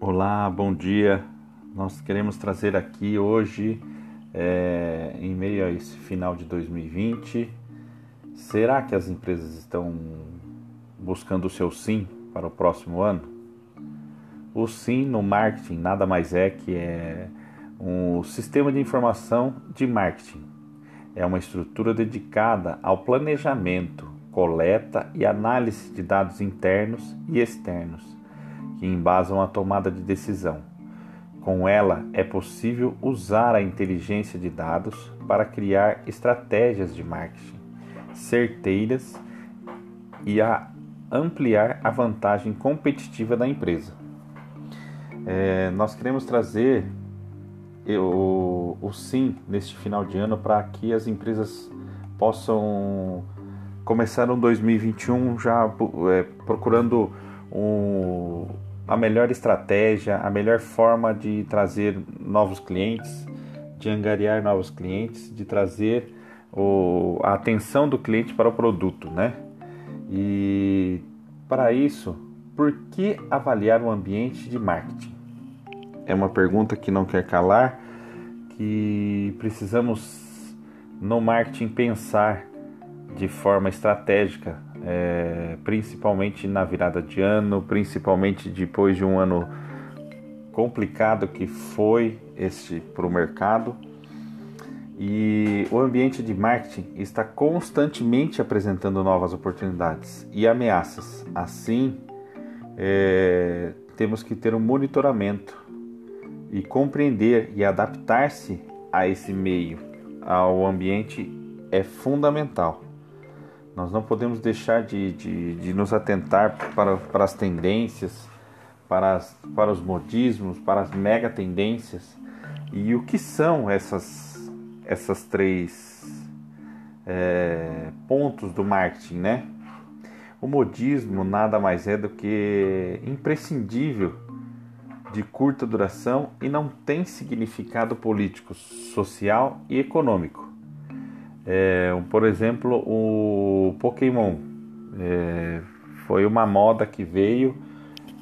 Olá, bom dia. Nós queremos trazer aqui hoje, é, em meio a esse final de 2020, será que as empresas estão buscando o seu sim para o próximo ano? O sim no marketing nada mais é que é um sistema de informação de marketing. É uma estrutura dedicada ao planejamento, coleta e análise de dados internos e externos que embasam a tomada de decisão. Com ela é possível usar a inteligência de dados para criar estratégias de marketing certeiras e a ampliar a vantagem competitiva da empresa. É, nós queremos trazer o, o sim neste final de ano para que as empresas possam começar um 2021 já é, procurando um, a melhor estratégia, a melhor forma de trazer novos clientes, de angariar novos clientes, de trazer o, a atenção do cliente para o produto, né? E para isso, por que avaliar o ambiente de marketing? É uma pergunta que não quer calar, que precisamos no marketing pensar de forma estratégica, é, principalmente na virada de ano, principalmente depois de um ano complicado que foi este para o mercado. E o ambiente de marketing está constantemente apresentando novas oportunidades e ameaças. Assim, é, temos que ter um monitoramento e compreender e adaptar-se a esse meio, ao ambiente, é fundamental. Nós não podemos deixar de, de, de nos atentar para, para as tendências, para, as, para os modismos, para as mega tendências. E o que são essas, essas três é, pontos do marketing, né? O modismo nada mais é do que imprescindível de curta duração e não tem significado político, social e econômico. É, por exemplo, o Pokémon é, foi uma moda que veio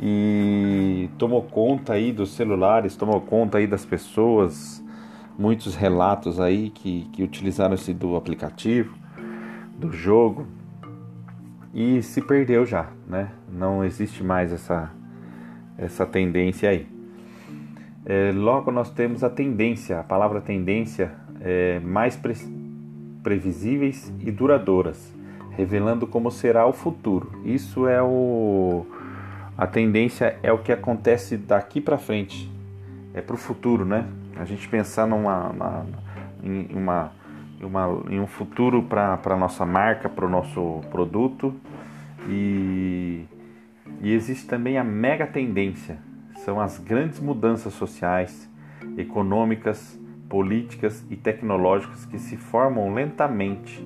e tomou conta aí dos celulares, tomou conta aí das pessoas, muitos relatos aí que, que utilizaram esse do aplicativo, do jogo e se perdeu já, né? Não existe mais essa essa tendência aí. É, logo nós temos a tendência, a palavra tendência é mais pre previsíveis e duradouras, revelando como será o futuro. Isso é o a tendência é o que acontece daqui para frente, é para o futuro, né? A gente pensar numa, uma, em, uma, uma, em um futuro para a nossa marca, para o nosso produto e e existe também a mega tendência, são as grandes mudanças sociais, econômicas, políticas e tecnológicas que se formam lentamente,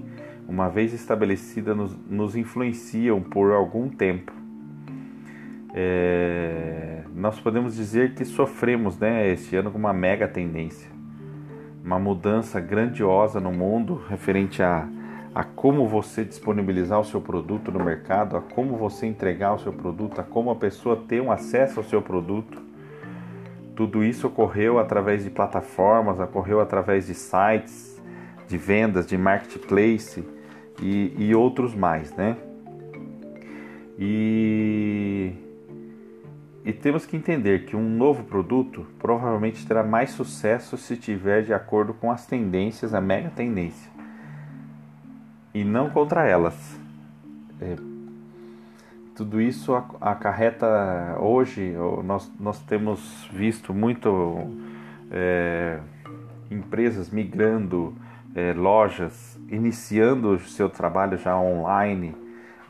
uma vez estabelecidas, nos, nos influenciam por algum tempo. É, nós podemos dizer que sofremos né, este ano com uma mega tendência, uma mudança grandiosa no mundo referente a a como você disponibilizar o seu produto no mercado, a como você entregar o seu produto, a como a pessoa ter um acesso ao seu produto. Tudo isso ocorreu através de plataformas, ocorreu através de sites de vendas, de marketplace e, e outros mais, né? E, e temos que entender que um novo produto provavelmente terá mais sucesso se tiver de acordo com as tendências, a mega tendência e não contra elas. É, tudo isso acarreta hoje nós, nós temos visto muito é, empresas migrando é, lojas iniciando o seu trabalho já online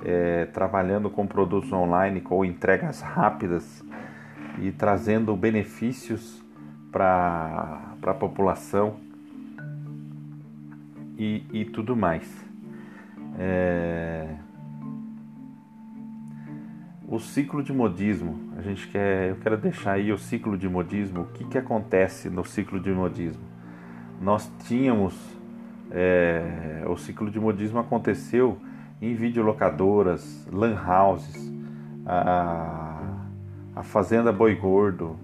é, trabalhando com produtos online com entregas rápidas e trazendo benefícios para a população e, e tudo mais é... O ciclo de modismo, a gente quer, eu quero deixar aí o ciclo de modismo. O que, que acontece no ciclo de modismo? Nós tínhamos é... o ciclo de modismo aconteceu em videolocadoras, lan houses, a, a Fazenda Boi Gordo,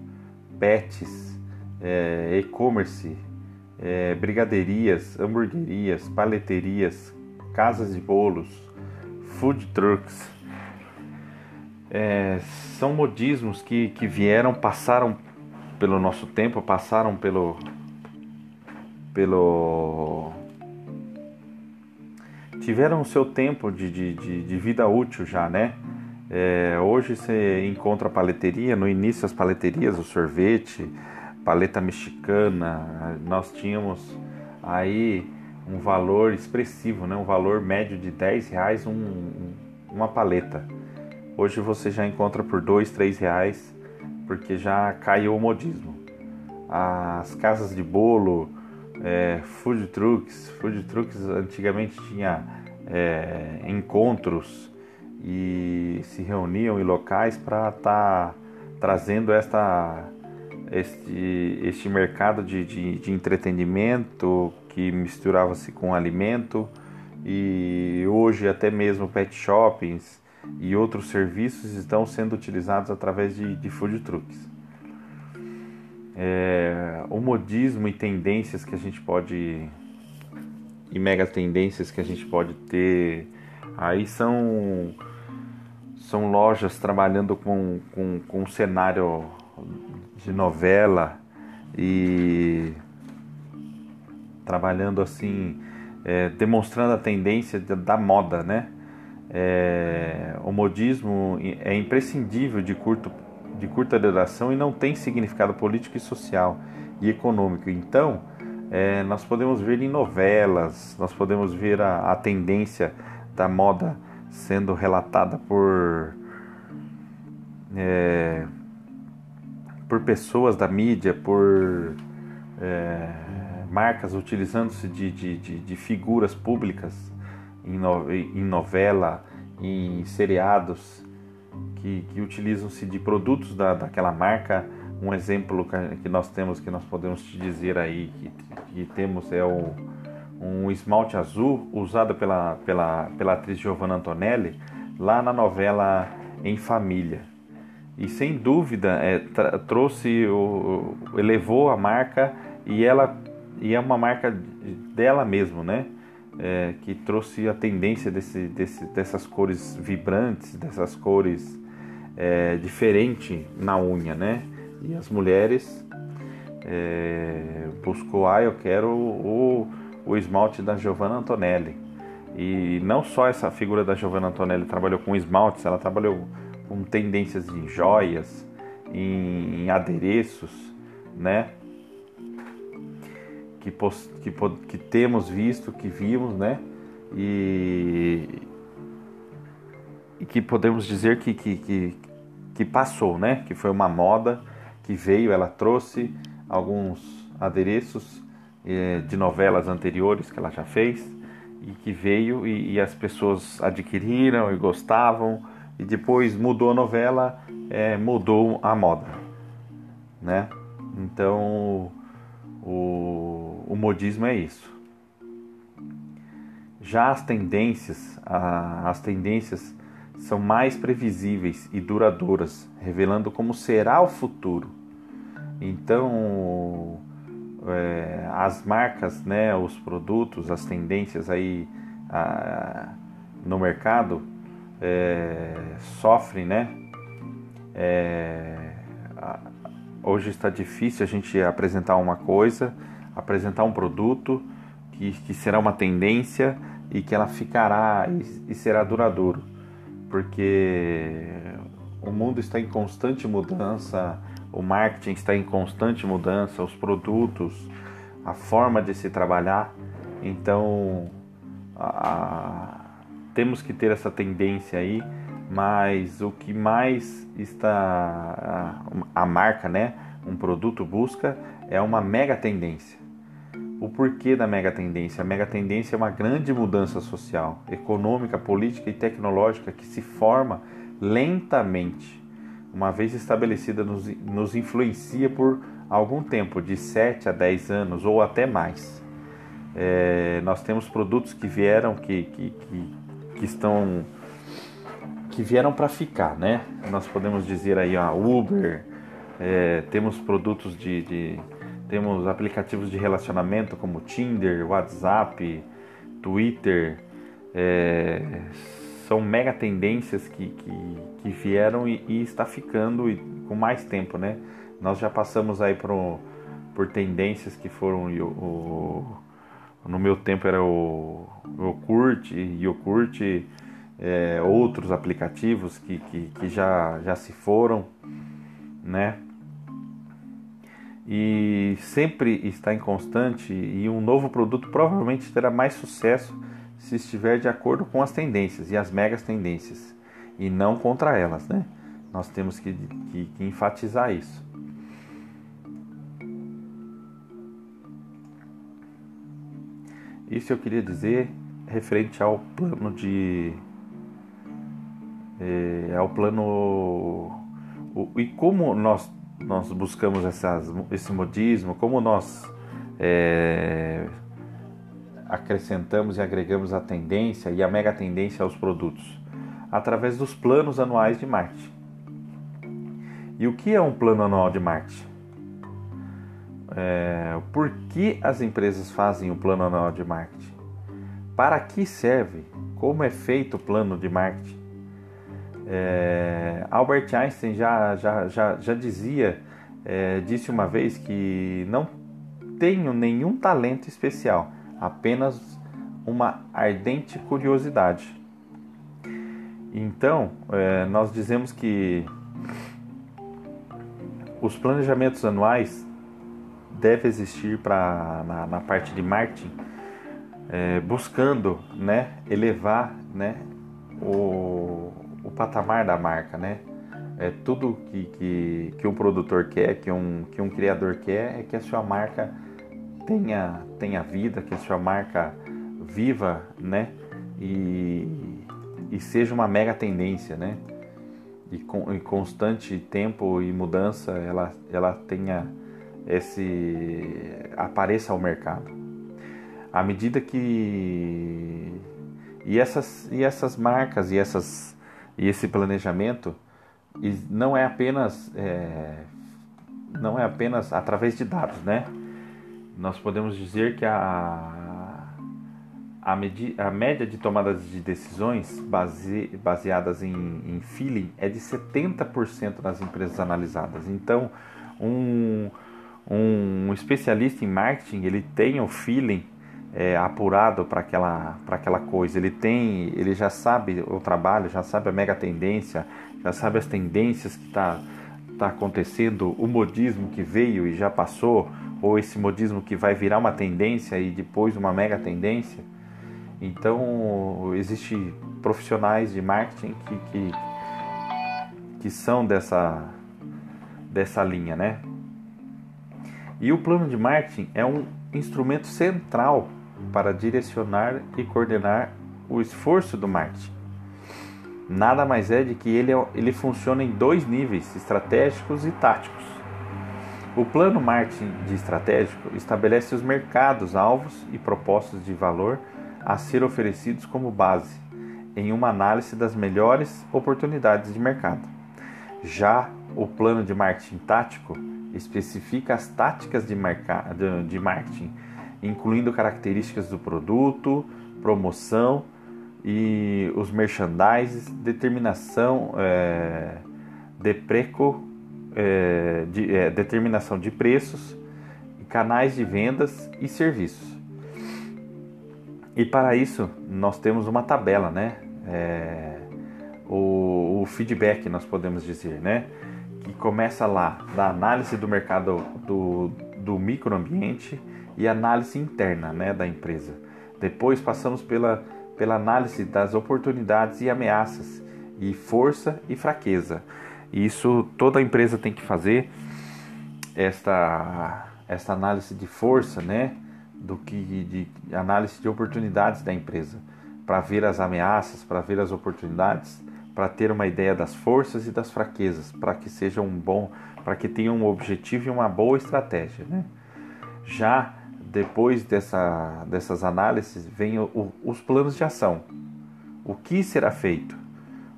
pets, é, e-commerce, é, brigaderias, hamburguerias, paleterias, casas de bolos, food trucks. É, são modismos que, que vieram, passaram pelo nosso tempo, passaram pelo, pelo tiveram o seu tempo de, de, de, de vida útil já, né? É, hoje você encontra paleteria, no início as paleterias, o sorvete, paleta mexicana, nós tínhamos aí um valor expressivo, né? um valor médio de 10 reais um, uma paleta. Hoje você já encontra por 2, 3 reais, porque já caiu o modismo. As casas de bolo, é, food trucks, food trucks antigamente tinha é, encontros e se reuniam em locais para estar tá trazendo esta, este, este mercado de, de, de entretenimento que misturava-se com alimento e hoje até mesmo pet shoppings e outros serviços estão sendo utilizados através de, de food trucks. É, o modismo e tendências que a gente pode e mega tendências que a gente pode ter aí são são lojas trabalhando com, com, com um cenário de novela e trabalhando assim, é, demonstrando a tendência da moda, né? É, o modismo é imprescindível de, curto, de curta duração e não tem significado político e social e econômico. Então, é, nós podemos ver em novelas, nós podemos ver a, a tendência da moda sendo relatada por é, por pessoas da mídia, por é, marcas utilizando-se de, de, de, de, figuras públicas em, no, em novela, em seriados, que, que utilizam-se de produtos da, daquela marca. Um exemplo que nós temos, que nós podemos te dizer aí, que, que temos é o um esmalte azul usado pela, pela, pela atriz Giovanna Antonelli lá na novela Em Família. E sem dúvida é, trouxe, o, elevou a marca e ela e é uma marca dela mesmo, né? É, que trouxe a tendência desse, desse, dessas cores vibrantes, dessas cores é, diferentes na unha, né? E as mulheres é, buscou, ah, eu quero o, o esmalte da Giovanna Antonelli. E não só essa figura da Giovanna Antonelli trabalhou com esmaltes, ela trabalhou com tendências em joias, em, em adereços, né? Que, que, que temos visto, que vimos, né? E, e que podemos dizer que, que, que, que passou, né? Que foi uma moda que veio, ela trouxe alguns adereços é, de novelas anteriores que ela já fez e que veio e, e, as pessoas adquiriram e gostavam e depois mudou a novela, é, mudou a moda, né? Então o, o modismo é isso. Já as tendências, a, as tendências são mais previsíveis e duradouras, revelando como será o futuro. Então é, as marcas, né, os produtos, as tendências aí a, no mercado é, sofrem, né? É, a, hoje está difícil a gente apresentar uma coisa, apresentar um produto que, que será uma tendência e que ela ficará e, e será duradouro, porque o mundo está em constante mudança o marketing está em constante mudança, os produtos, a forma de se trabalhar. Então, a, temos que ter essa tendência aí, mas o que mais está a, a marca, né, um produto busca é uma mega tendência. O porquê da mega tendência? A mega tendência é uma grande mudança social, econômica, política e tecnológica que se forma lentamente uma vez estabelecida, nos, nos influencia por algum tempo, de 7 a 10 anos ou até mais. É, nós temos produtos que vieram, que, que, que, que estão que vieram para ficar, né? Nós podemos dizer aí a Uber, é, temos produtos de, de, temos aplicativos de relacionamento como Tinder, WhatsApp, Twitter, é, são mega tendências que, que, que vieram e, e, está ficando e, com mais tempo, né? Nós já passamos aí por, por tendências que foram o, o no meu tempo era o Yogurt, Yogurt, é, outros aplicativos que, que, que, já, já se foram, né? E sempre está em constante e um novo produto provavelmente terá mais sucesso se estiver de acordo com as tendências e as megas tendências e não contra elas, né? Nós temos que, que, que enfatizar isso. Isso eu queria dizer referente ao plano de. É, ao plano. E como nós, nós buscamos essas, esse modismo, como nós é, acrescentamos e agregamos a tendência e a mega tendência aos produtos? Através dos planos anuais de marketing. E o que é um plano anual de marketing? É, por que as empresas fazem o plano anual de marketing? Para que serve? Como é feito o plano de marketing? É, Albert Einstein já, já, já, já dizia, é, disse uma vez que não tenho nenhum talento especial, apenas uma ardente curiosidade. Então, é, nós dizemos que os planejamentos anuais deve existir para na, na, parte de marketing, é, buscando né, elevar né, o, o patamar da marca, né? É tudo que, que, que um produtor quer, que um, que um criador quer, é que a sua marca tenha, tenha vida, que a sua marca viva, né? E, e seja uma mega tendência, né? E com em constante tempo e mudança ela, ela tenha esse apareça ao mercado. À medida que e essas e essas marcas e essas e esse planejamento não é apenas é, não é apenas através de dados, né? Nós podemos dizer que a a, medi, a média de tomadas de decisões base, baseadas em, em feeling é de 70% nas empresas analisadas. Então, um, um especialista em marketing ele tem o feeling é, apurado para aquela, para aquela coisa. Ele tem, ele já sabe o trabalho, já sabe a mega tendência, já sabe as tendências que está tá acontecendo, o modismo que veio e já passou, ou esse modismo que vai virar uma tendência e depois uma mega tendência. Então, existe profissionais de marketing que, que, que são dessa, dessa linha, né? E o plano de marketing é um instrumento central para direcionar e coordenar o esforço do marketing. Nada mais é de que ele, é ele funciona em dois níveis, estratégicos e táticos. O plano marketing de estratégico estabelece os mercados, alvos e propostas de valor a ser oferecidos como base em uma análise das melhores oportunidades de mercado. Já o plano de marketing tático especifica as táticas de marketing, incluindo características do produto, promoção e os merchandises, determinação é, de preco, é, de, é, determinação de preços, canais de vendas e serviços. E para isso nós temos uma tabela, né? É, o, o feedback nós podemos dizer, né? que começa lá da análise do mercado do, do microambiente e análise interna né, da empresa. Depois passamos pela, pela análise das oportunidades e ameaças, e força e fraqueza. Isso toda empresa tem que fazer esta, esta análise de força, né? Do que de análise de oportunidades da empresa, para ver as ameaças, para ver as oportunidades para ter uma ideia das forças e das fraquezas, para que seja um bom, para que tenha um objetivo e uma boa estratégia, né? Já depois dessa, dessas análises vem o, os planos de ação. o que será feito,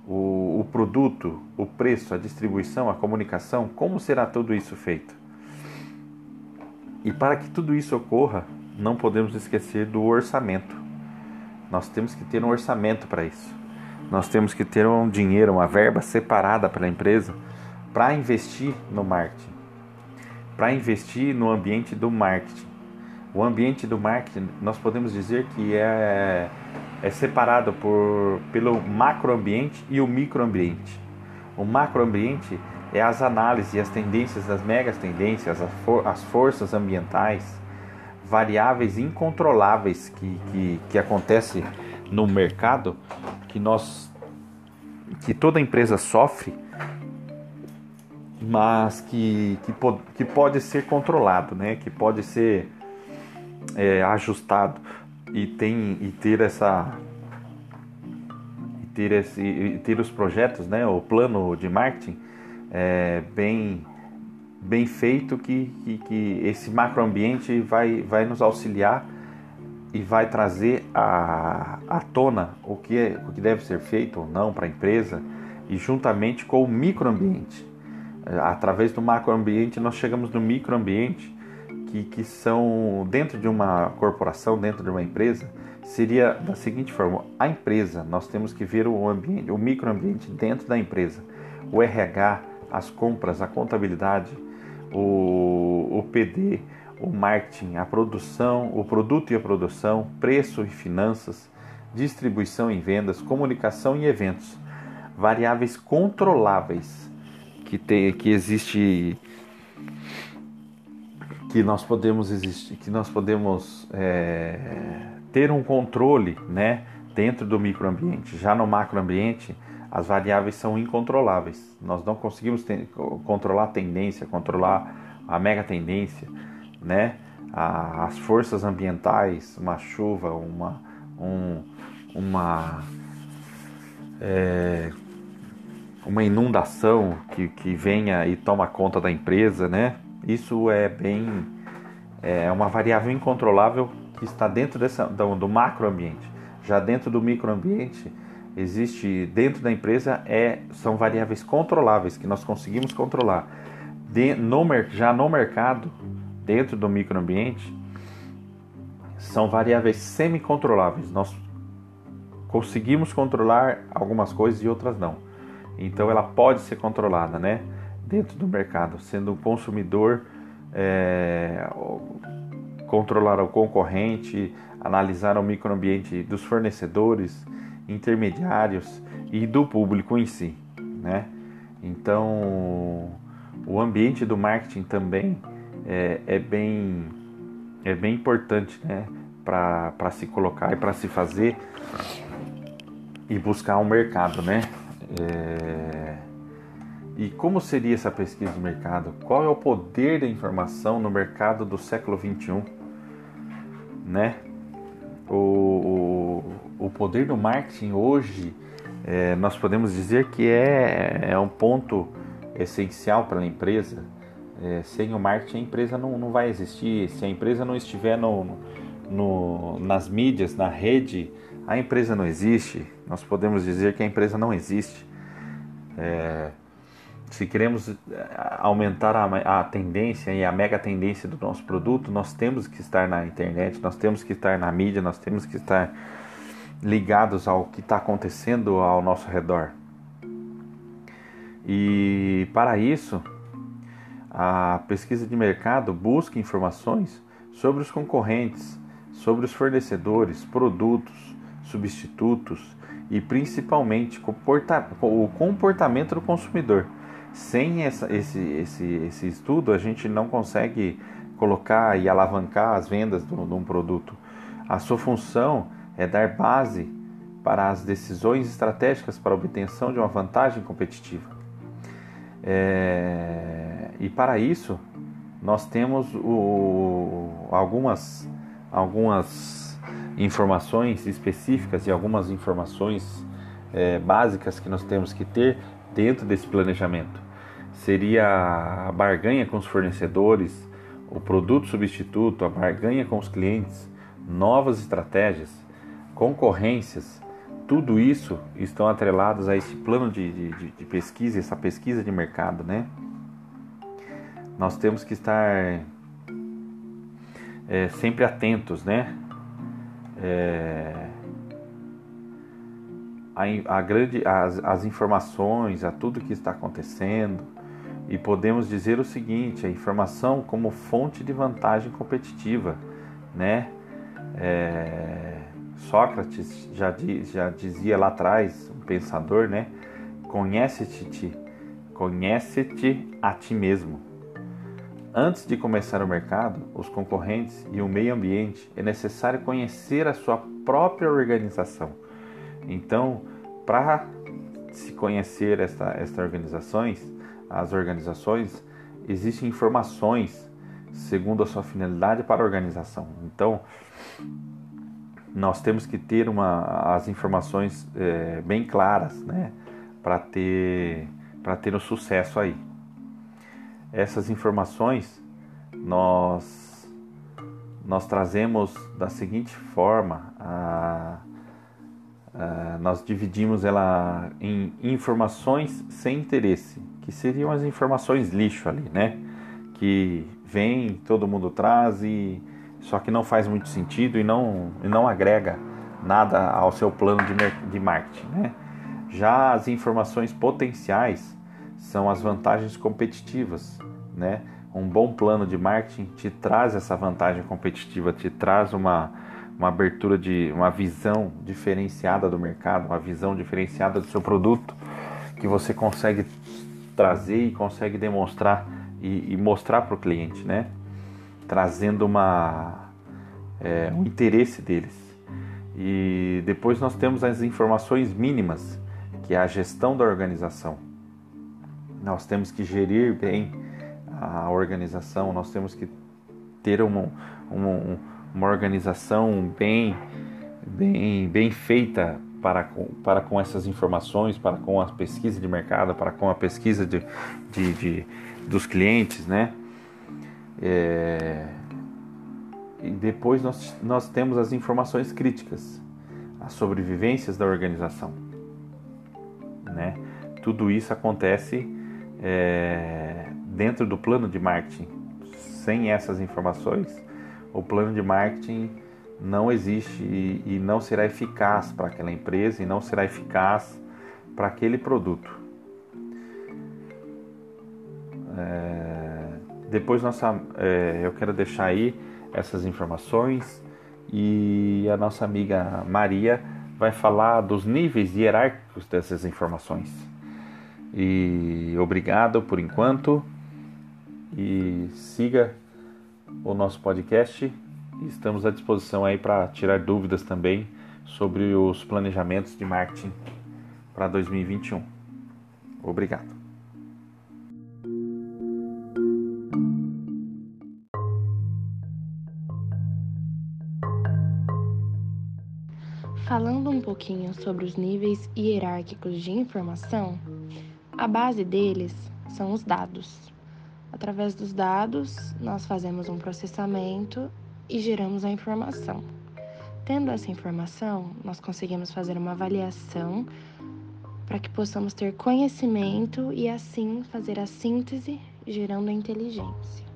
o, o produto, o preço, a distribuição, a comunicação, como será tudo isso feito. E para que tudo isso ocorra, não podemos esquecer do orçamento. Nós temos que ter um orçamento para isso. Nós temos que ter um dinheiro, uma verba separada pela empresa para investir no marketing, para investir no ambiente do marketing. O ambiente do marketing, nós podemos dizer que é, é separado por, pelo macroambiente e o microambiente. O macroambiente é as análises as tendências, as megas tendências, as, for, as forças ambientais, variáveis incontroláveis que, que, que acontece no mercado, que nós que toda empresa sofre, mas que, que, que pode ser controlado, né? que pode ser é, ajustado e, tem, e ter essa e ter, esse, e ter os projetos, né? o plano de marketing é, bem, bem feito que, que, que esse macroambiente vai, vai nos auxiliar e vai trazer à, à tona o que, é, o que deve ser feito ou não para a empresa e juntamente com o microambiente. Através do macroambiente nós chegamos no microambiente que, que são dentro de uma corporação, dentro de uma empresa, seria da seguinte forma: a empresa, nós temos que ver o ambiente, o microambiente dentro da empresa, o RH, as compras, a contabilidade, o, o PD, o marketing, a produção, o produto e a produção, preço e finanças, distribuição e vendas, comunicação e eventos, variáveis controláveis que, tem, que existe que nós podemos existir, que nós podemos é, ter um controle, né, dentro do microambiente. Já no macroambiente, as variáveis são incontroláveis. Nós não conseguimos controlar a tendência, controlar a mega tendência, né? A, as forças ambientais, uma chuva, uma, um, uma, é, uma inundação que, que venha e toma conta da empresa, né? Isso é bem é uma variável incontrolável que está dentro dessa, do, do macroambiente. Já dentro do microambiente, existe dentro da empresa é, são variáveis controláveis que nós conseguimos controlar. De, no, já no mercado, dentro do microambiente, são variáveis semi-controláveis. Nós conseguimos controlar algumas coisas e outras não. Então ela pode ser controlada, né? Dentro do mercado, sendo o consumidor é, controlar o concorrente, analisar o microambiente dos fornecedores, intermediários e do público em si, né? Então, o ambiente do marketing também é, é bem é bem importante, né? Para se colocar e para se fazer e buscar um mercado, né? É... E como seria essa pesquisa de mercado? Qual é o poder da informação no mercado do século 21, né? O, o, o poder do marketing hoje, é, nós podemos dizer que é, é um ponto essencial para a empresa. É, sem o marketing, a empresa não, não vai existir. Se a empresa não estiver no, no, nas mídias, na rede, a empresa não existe. Nós podemos dizer que a empresa não existe. É, se queremos aumentar a, a, tendência e a mega tendência do nosso produto, nós temos que estar na internet, nós temos que estar na mídia, nós temos que estar ligados ao que está acontecendo ao nosso redor. E para isso, a pesquisa de mercado busca informações sobre os concorrentes, sobre os fornecedores, produtos, substitutos e principalmente o comportamento do consumidor. Sem essa, esse, esse, esse estudo, a gente não consegue colocar e alavancar as vendas de um produto. A sua função é dar base para as decisões estratégicas para a obtenção de uma vantagem competitiva. É, e para isso, nós temos o, algumas, algumas informações específicas e algumas informações é, básicas que nós temos que ter dentro desse planejamento. Seria a barganha com os fornecedores, o produto substituto, a barganha com os clientes, novas estratégias, concorrências, tudo isso estão atrelados a esse plano de, de, de pesquisa, essa pesquisa de mercado, né? Nós temos que estar é, sempre atentos, né? É, a, a grande, as, as informações, a tudo que está acontecendo, e podemos dizer o seguinte: a informação como fonte de vantagem competitiva, né? É, Sócrates já, já dizia lá atrás, um pensador, né? Conhece-te, conhece-te a ti mesmo. Antes de começar o mercado, os concorrentes e o meio ambiente, é necessário conhecer a sua própria organização. Então, para se conhecer esta, estas organizações, as organizações, existem informações segundo a sua finalidade para a organização. Então, nós temos que ter uma, as informações é, bem claras, né, para ter para ter um sucesso aí. Essas informações nós nós trazemos da seguinte forma, a, a, nós dividimos ela em informações sem interesse, que seriam as informações lixo ali, né? Que vem, todo mundo traz e só que não faz muito sentido e não, e não agrega nada ao seu plano de, de marketing. Né? Já as informações potenciais são as vantagens competitivas. Né? Um bom plano de marketing te traz essa vantagem competitiva, te traz uma, uma abertura de uma visão diferenciada do mercado, uma visão diferenciada do seu produto que você consegue trazer e consegue demonstrar e, e mostrar para o cliente, né? trazendo uma, é, um interesse deles. E depois nós temos as informações mínimas, que é a gestão da organização. Nós temos que gerir bem a organização, nós temos que ter uma, uma, uma organização bem, bem, bem feita para com, para com essas informações, para com a pesquisa de mercado, para com a pesquisa de, de, de dos clientes, né? É... E depois nós, nós temos as informações críticas, as sobrevivências da organização. Né? Tudo isso acontece é, dentro do plano de marketing. Sem essas informações, o plano de marketing não existe e, e não será eficaz para aquela empresa e não será eficaz para aquele produto. É, depois nossa, é, eu quero deixar aí essas informações e a nossa amiga Maria vai falar dos níveis hierárquicos dessas informações. E obrigado por enquanto e siga o nosso podcast. Estamos à disposição aí para tirar dúvidas também sobre os planejamentos de marketing para 2021. Obrigado. Falando um pouquinho sobre os níveis hierárquicos de informação, a base deles são os dados. Através dos dados, nós fazemos um processamento e geramos a informação. Tendo essa informação, nós conseguimos fazer uma avaliação para que possamos ter conhecimento e assim fazer a síntese, gerando a inteligência.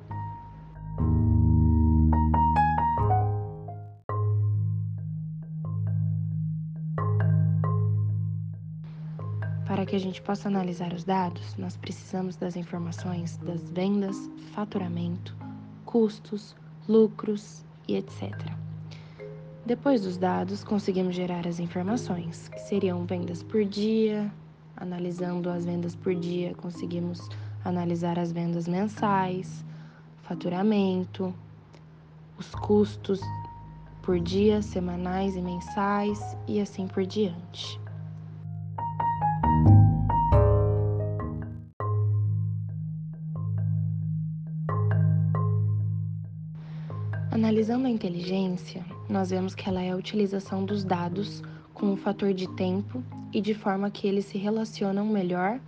Que a gente possa analisar os dados, nós precisamos das informações das vendas, faturamento, custos, lucros e etc. Depois dos dados, conseguimos gerar as informações, que seriam vendas por dia. Analisando as vendas por dia, conseguimos analisar as vendas mensais, faturamento, os custos por dia, semanais e mensais e assim por diante. Analisando a inteligência, nós vemos que ela é a utilização dos dados com o um fator de tempo e de forma que eles se relacionam melhor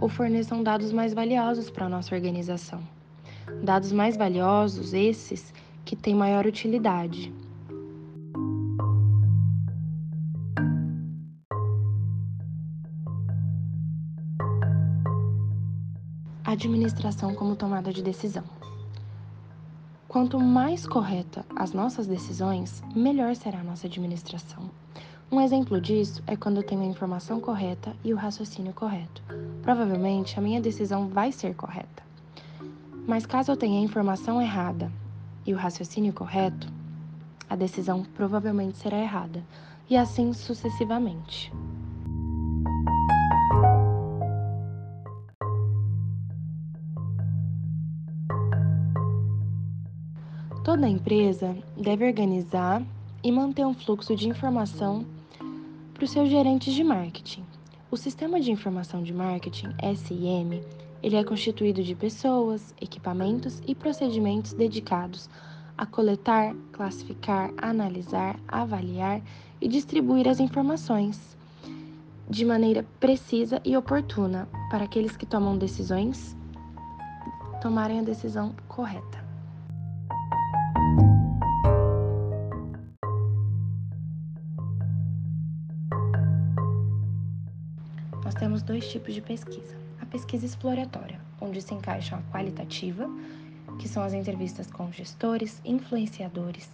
ou forneçam dados mais valiosos para a nossa organização. Dados mais valiosos, esses que têm maior utilidade. Administração como tomada de decisão. Quanto mais correta as nossas decisões, melhor será a nossa administração. Um exemplo disso é quando eu tenho a informação correta e o raciocínio correto. Provavelmente a minha decisão vai ser correta. Mas caso eu tenha a informação errada e o raciocínio correto, a decisão provavelmente será errada, e assim sucessivamente. Toda empresa deve organizar e manter um fluxo de informação para os seus gerentes de marketing. O Sistema de Informação de Marketing, SIM, ele é constituído de pessoas, equipamentos e procedimentos dedicados a coletar, classificar, analisar, avaliar e distribuir as informações de maneira precisa e oportuna para aqueles que tomam decisões tomarem a decisão correta. Temos dois tipos de pesquisa. A pesquisa exploratória, onde se encaixam a qualitativa, que são as entrevistas com gestores, influenciadores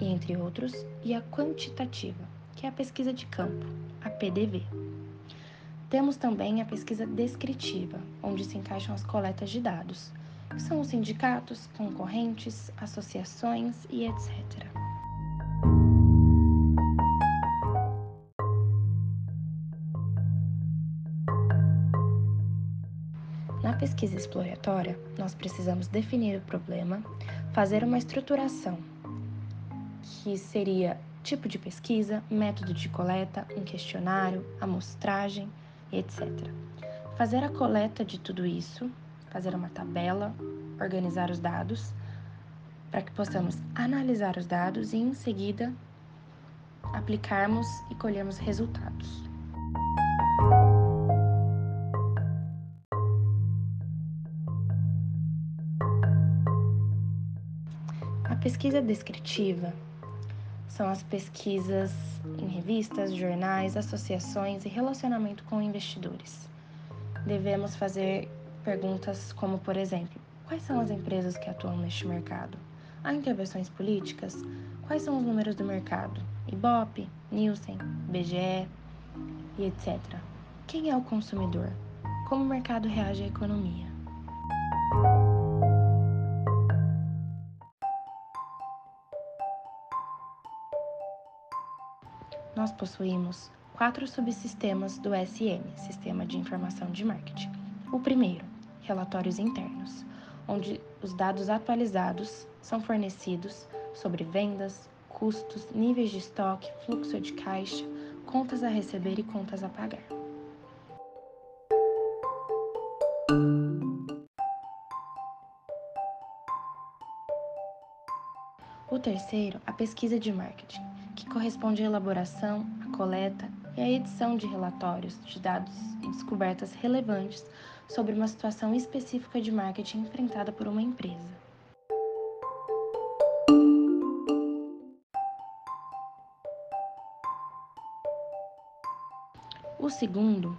e entre outros, e a quantitativa, que é a pesquisa de campo, a PDV. Temos também a pesquisa descritiva, onde se encaixam as coletas de dados, que são os sindicatos, concorrentes, associações e etc. pesquisa exploratória, nós precisamos definir o problema, fazer uma estruturação, que seria tipo de pesquisa, método de coleta, um questionário, amostragem, etc. Fazer a coleta de tudo isso, fazer uma tabela, organizar os dados, para que possamos analisar os dados e, em seguida, aplicarmos e colhermos resultados. Pesquisa descritiva são as pesquisas em revistas, jornais, associações e relacionamento com investidores. Devemos fazer perguntas como, por exemplo, quais são as empresas que atuam neste mercado? Há intervenções políticas? Quais são os números do mercado? Ibope, Nielsen, BGE e etc. Quem é o consumidor? Como o mercado reage à economia? Nós possuímos quatro subsistemas do SM, Sistema de Informação de Marketing. O primeiro, relatórios internos, onde os dados atualizados são fornecidos sobre vendas, custos, níveis de estoque, fluxo de caixa, contas a receber e contas a pagar. O terceiro, a pesquisa de marketing, que corresponde à elaboração, à coleta e à edição de relatórios de dados e descobertas relevantes sobre uma situação específica de marketing enfrentada por uma empresa. O segundo,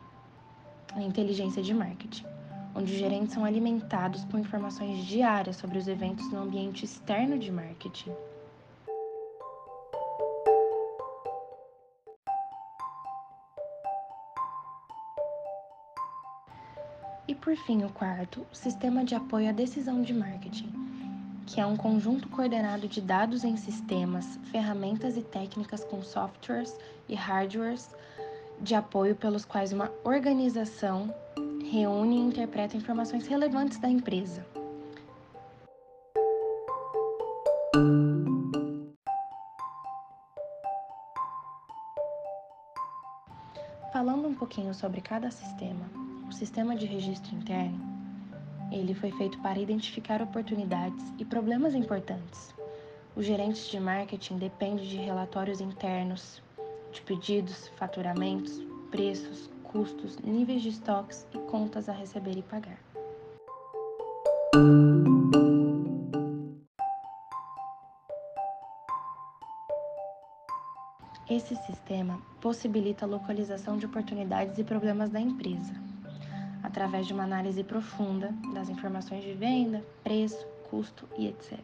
a inteligência de marketing, onde os gerentes são alimentados com informações diárias sobre os eventos no ambiente externo de marketing. Por fim, o quarto, o sistema de apoio à decisão de marketing, que é um conjunto coordenado de dados em sistemas, ferramentas e técnicas com softwares e hardwares de apoio pelos quais uma organização reúne e interpreta informações relevantes da empresa. Falando um pouquinho sobre cada sistema, o sistema de registro interno, ele foi feito para identificar oportunidades e problemas importantes. Os gerentes de marketing dependem de relatórios internos, de pedidos, faturamentos, preços, custos, níveis de estoques e contas a receber e pagar. Esse sistema possibilita a localização de oportunidades e problemas da empresa através de uma análise profunda das informações de venda, preço, custo e etc.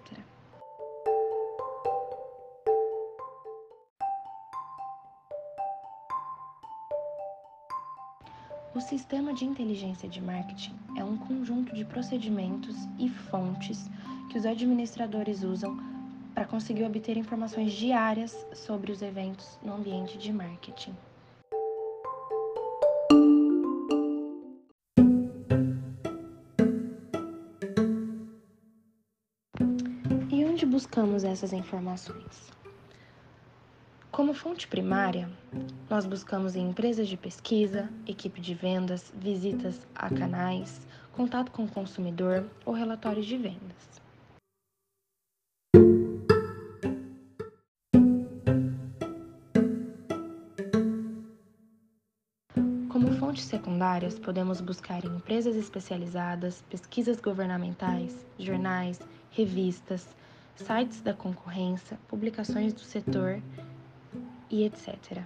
O sistema de inteligência de marketing é um conjunto de procedimentos e fontes que os administradores usam para conseguir obter informações diárias sobre os eventos no ambiente de marketing. Essas informações? Como fonte primária, nós buscamos em empresas de pesquisa, equipe de vendas, visitas a canais, contato com o consumidor ou relatórios de vendas. Como fontes secundárias, podemos buscar em empresas especializadas, pesquisas governamentais, jornais, revistas, sites da concorrência, publicações do setor e etc.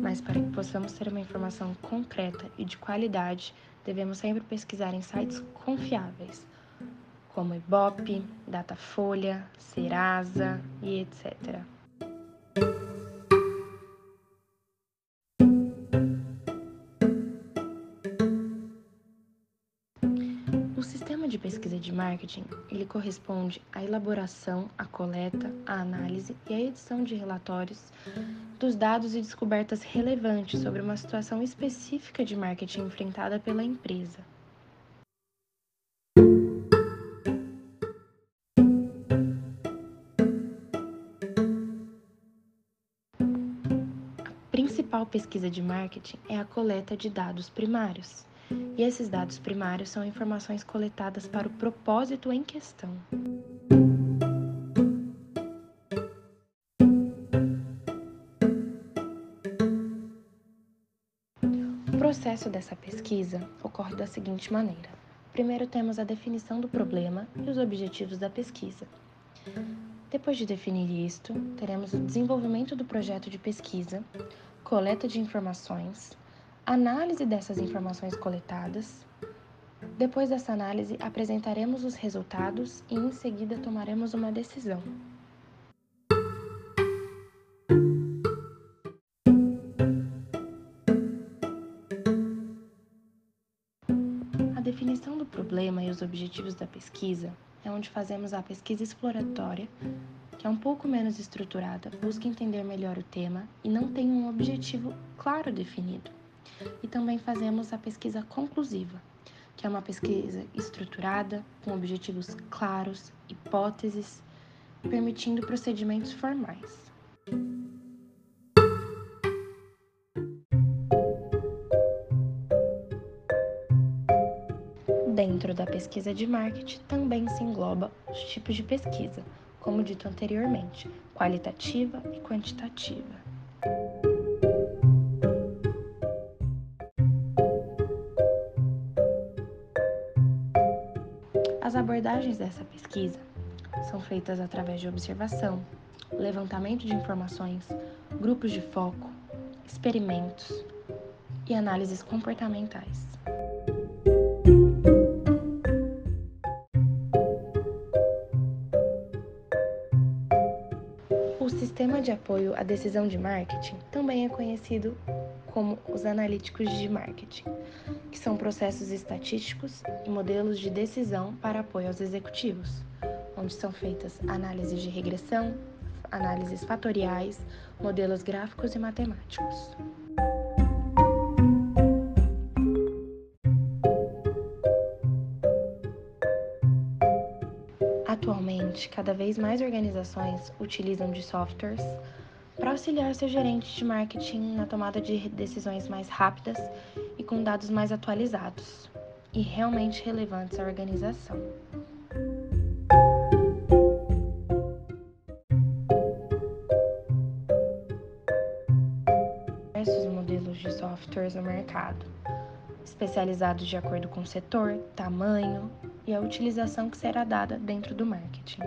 Mas para que possamos ter uma informação concreta e de qualidade, devemos sempre pesquisar em sites confiáveis, como Ibope, Datafolha, Serasa e etc. marketing, ele corresponde à elaboração, à coleta, à análise e à edição de relatórios dos dados e descobertas relevantes sobre uma situação específica de marketing enfrentada pela empresa. A principal pesquisa de marketing é a coleta de dados primários e esses dados primários são informações coletadas para o propósito em questão. O processo dessa pesquisa ocorre da seguinte maneira: primeiro temos a definição do problema e os objetivos da pesquisa. Depois de definir isto, teremos o desenvolvimento do projeto de pesquisa, coleta de informações, análise dessas informações coletadas. Depois dessa análise, apresentaremos os resultados e em seguida tomaremos uma decisão. A definição do problema e os objetivos da pesquisa é onde fazemos a pesquisa exploratória, que é um pouco menos estruturada, busca entender melhor o tema e não tem um objetivo claro definido. E também fazemos a pesquisa conclusiva, que é uma pesquisa estruturada, com objetivos claros, hipóteses, permitindo procedimentos formais. Dentro da pesquisa de marketing também se engloba os tipos de pesquisa, como dito anteriormente, qualitativa e quantitativa. Abordagens dessa pesquisa são feitas através de observação, levantamento de informações, grupos de foco, experimentos e análises comportamentais. O sistema de apoio à decisão de marketing também é conhecido como os analíticos de marketing, que são processos estatísticos e modelos de decisão para apoio aos executivos, onde são feitas análises de regressão, análises fatoriais, modelos gráficos e matemáticos. Atualmente, cada vez mais organizações utilizam de softwares para auxiliar seu gerente de marketing na tomada de decisões mais rápidas e com dados mais atualizados e realmente relevantes à organização. Diversos modelos de softwares no mercado, especializados de acordo com o setor, tamanho e a utilização que será dada dentro do marketing.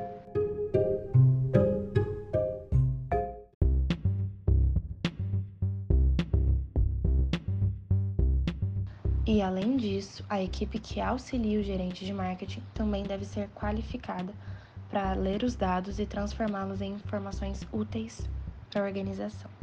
E além disso, a equipe que auxilia o gerente de marketing também deve ser qualificada para ler os dados e transformá-los em informações úteis para a organização.